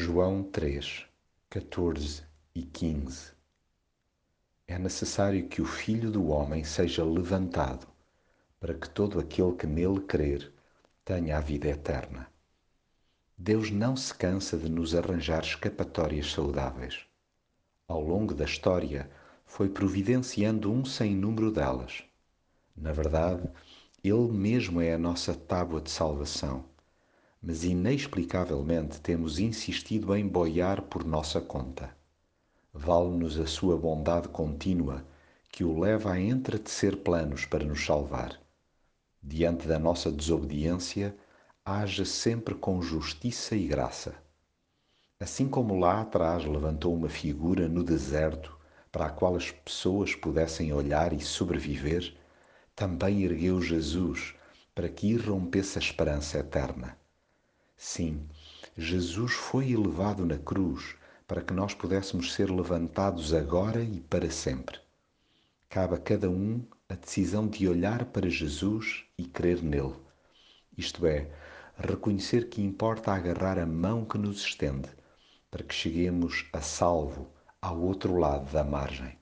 João 3, 14 e 15 É necessário que o Filho do Homem seja levantado, para que todo aquele que nele crer tenha a vida eterna. Deus não se cansa de nos arranjar escapatórias saudáveis. Ao longo da história, foi providenciando um sem número delas. Na verdade, Ele mesmo é a nossa tábua de salvação mas inexplicavelmente temos insistido em boiar por nossa conta. Vale-nos a sua bondade contínua que o leva a entretecer planos para nos salvar. Diante da nossa desobediência, age sempre com justiça e graça. Assim como lá atrás levantou uma figura no deserto para a qual as pessoas pudessem olhar e sobreviver, também ergueu Jesus para que irrompesse a esperança eterna. Sim, Jesus foi elevado na cruz para que nós pudéssemos ser levantados agora e para sempre. Cabe a cada um a decisão de olhar para Jesus e crer nele. Isto é, reconhecer que importa agarrar a mão que nos estende para que cheguemos a salvo ao outro lado da margem.